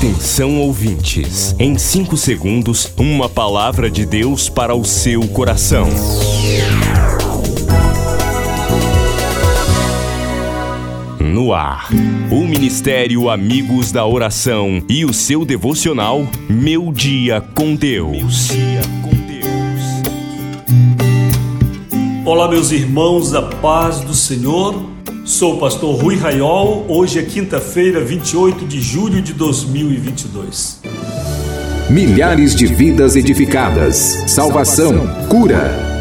Atenção ouvintes, em 5 segundos, uma palavra de Deus para o seu coração. No ar, o Ministério Amigos da Oração e o seu devocional Meu Dia com Deus. Olá, meus irmãos, da paz do Senhor. Sou o pastor Rui Raiol. Hoje é quinta-feira, 28 de julho de 2022. Milhares de vidas edificadas, salvação, cura.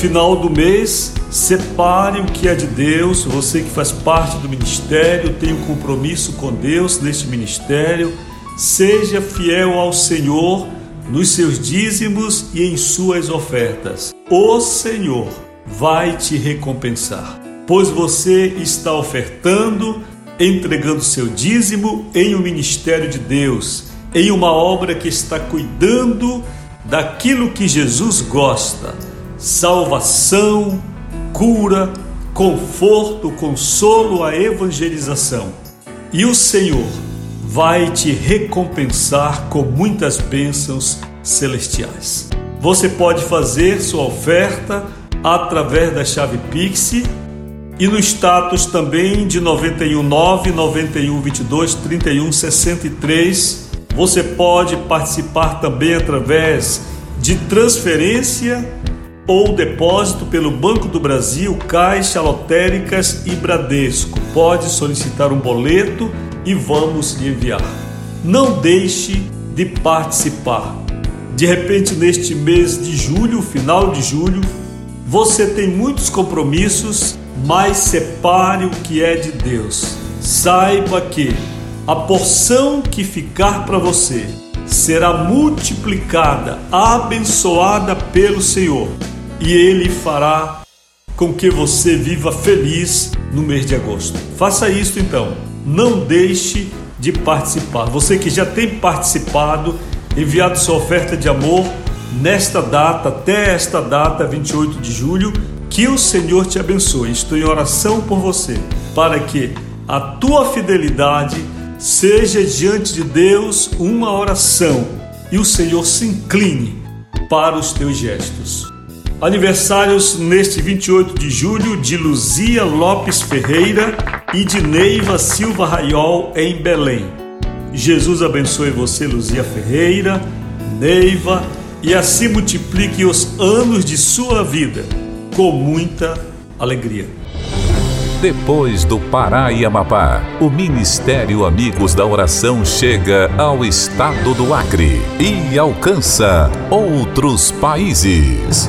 Final do mês, separe o que é de Deus. Você que faz parte do ministério, tem um compromisso com Deus neste ministério. Seja fiel ao Senhor nos seus dízimos e em suas ofertas. O Senhor vai te recompensar, pois você está ofertando, entregando seu dízimo em um ministério de Deus, em uma obra que está cuidando daquilo que Jesus gosta salvação, cura, conforto, consolo, a evangelização. E o Senhor vai te recompensar com muitas bênçãos celestiais. Você pode fazer sua oferta através da chave Pix e no status também de 919 91 22 31 63. Você pode participar também através de transferência ou depósito pelo Banco do Brasil, Caixa, Lotéricas e Bradesco. Pode solicitar um boleto e vamos lhe enviar. Não deixe de participar. De repente, neste mês de julho, final de julho, você tem muitos compromissos, mas separe o que é de Deus. Saiba que a porção que ficar para você será multiplicada, abençoada pelo Senhor e Ele fará com que você viva feliz no mês de agosto. Faça isso então. Não deixe de participar. Você que já tem participado, enviado sua oferta de amor nesta data, até esta data, 28 de julho, que o Senhor te abençoe. Estou em oração por você, para que a tua fidelidade seja diante de Deus uma oração e o Senhor se incline para os teus gestos. Aniversários neste 28 de julho de Luzia Lopes Ferreira e de Neiva Silva Raiol em Belém. Jesus abençoe você, Luzia Ferreira, Neiva, e assim multiplique os anos de sua vida com muita alegria. Depois do Pará e Amapá, o Ministério Amigos da Oração chega ao estado do Acre e alcança outros países.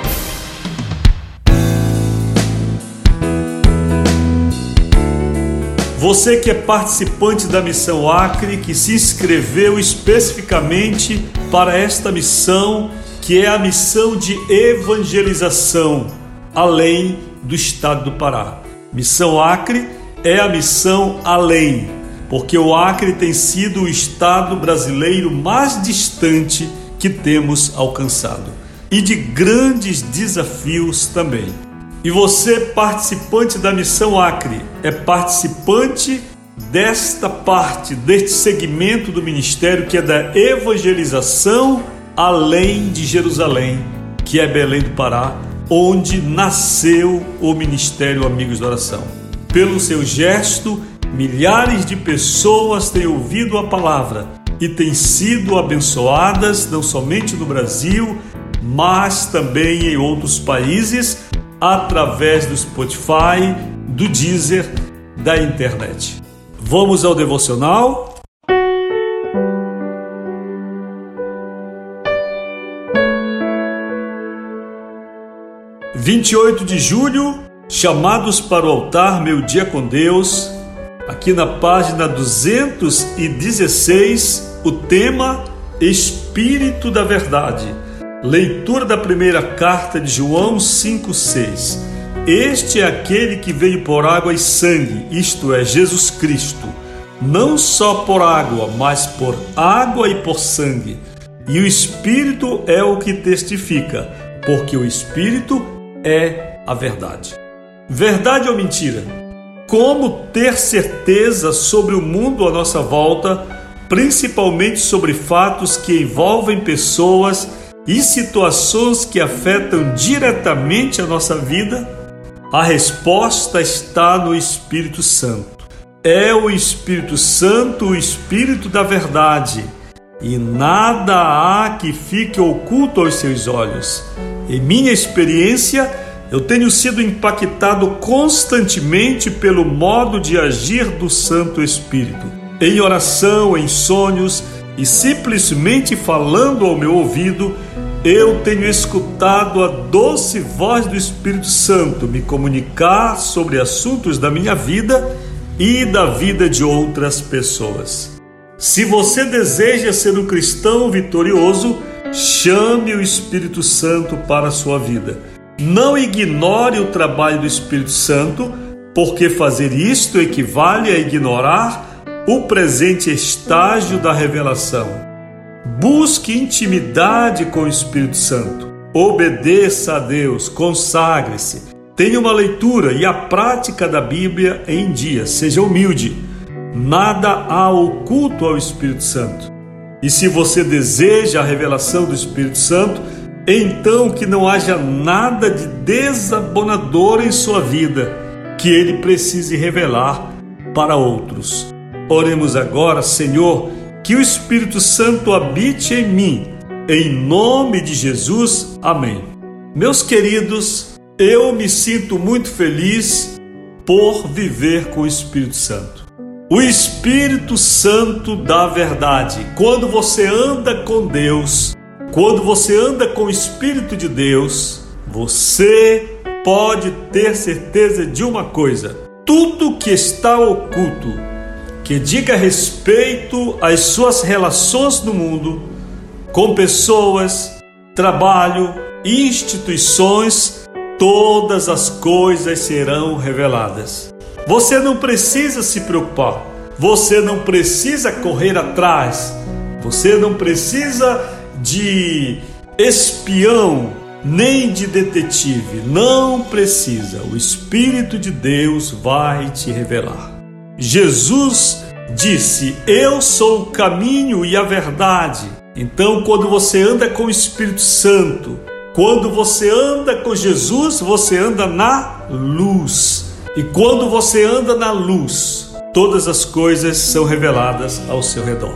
Você que é participante da missão Acre, que se inscreveu especificamente para esta missão, que é a missão de evangelização, além do estado do Pará. Missão Acre é a missão além, porque o Acre tem sido o estado brasileiro mais distante que temos alcançado e de grandes desafios também. E você, participante da Missão Acre, é participante desta parte, deste segmento do ministério que é da evangelização além de Jerusalém, que é Belém do Pará, onde nasceu o Ministério Amigos da Oração. Pelo seu gesto, milhares de pessoas têm ouvido a palavra e têm sido abençoadas não somente no Brasil, mas também em outros países através do Spotify, do Deezer, da internet. Vamos ao devocional? Vinte e oito de julho, chamados para o altar, meu dia com Deus. Aqui na página 216, o tema Espírito da Verdade. Leitura da primeira carta de João 5,6. Este é aquele que veio por água e sangue, isto é, Jesus Cristo, não só por água, mas por água e por sangue. E o Espírito é o que testifica, porque o Espírito é a verdade. Verdade ou mentira? Como ter certeza sobre o mundo à nossa volta, principalmente sobre fatos que envolvem pessoas e situações que afetam diretamente a nossa vida? A resposta está no Espírito Santo. É o Espírito Santo o Espírito da verdade, e nada há que fique oculto aos seus olhos. Em minha experiência, eu tenho sido impactado constantemente pelo modo de agir do Santo Espírito. Em oração, em sonhos e simplesmente falando ao meu ouvido, eu tenho escutado a doce voz do Espírito Santo me comunicar sobre assuntos da minha vida e da vida de outras pessoas. Se você deseja ser um cristão vitorioso, chame o Espírito Santo para a sua vida. Não ignore o trabalho do Espírito Santo, porque fazer isto equivale a ignorar o presente estágio da revelação. Busque intimidade com o Espírito Santo. Obedeça a Deus, consagre-se. Tenha uma leitura e a prática da Bíblia em dia. Seja humilde. Nada há oculto ao Espírito Santo. E se você deseja a revelação do Espírito Santo, então que não haja nada de desabonador em sua vida que ele precise revelar para outros. Oremos agora, Senhor que o Espírito Santo habite em mim. Em nome de Jesus, amém. Meus queridos, eu me sinto muito feliz por viver com o Espírito Santo. O Espírito Santo da verdade. Quando você anda com Deus, quando você anda com o Espírito de Deus, você pode ter certeza de uma coisa: tudo que está oculto que diga respeito às suas relações no mundo, com pessoas, trabalho, instituições, todas as coisas serão reveladas. Você não precisa se preocupar, você não precisa correr atrás, você não precisa de espião nem de detetive, não precisa. O Espírito de Deus vai te revelar. Jesus disse: Eu sou o caminho e a verdade. Então, quando você anda com o Espírito Santo, quando você anda com Jesus, você anda na luz. E quando você anda na luz, todas as coisas são reveladas ao seu redor.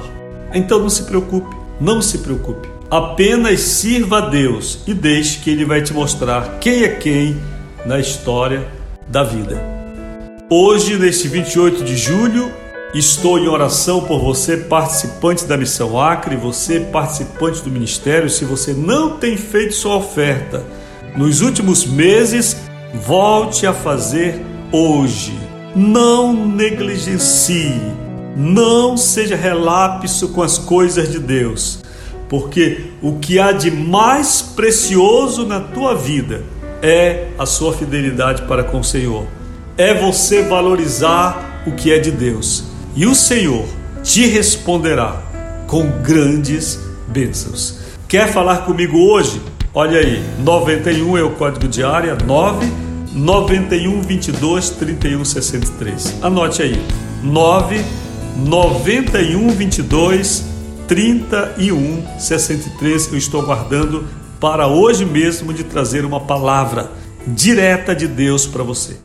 Então não se preocupe, não se preocupe. Apenas sirva a Deus e deixe que Ele vai te mostrar quem é quem na história da vida. Hoje, neste 28 de julho, estou em oração por você, participante da Missão Acre, você, participante do ministério. Se você não tem feito sua oferta nos últimos meses, volte a fazer hoje. Não negligencie, não seja relapso com as coisas de Deus, porque o que há de mais precioso na tua vida é a sua fidelidade para com o Senhor é você valorizar o que é de Deus. E o Senhor te responderá com grandes bênçãos. Quer falar comigo hoje? Olha aí, 91 é o código de área, 9 91 22 31 63. Anote aí, 9 91 22 31 63. Eu estou aguardando para hoje mesmo de trazer uma palavra direta de Deus para você.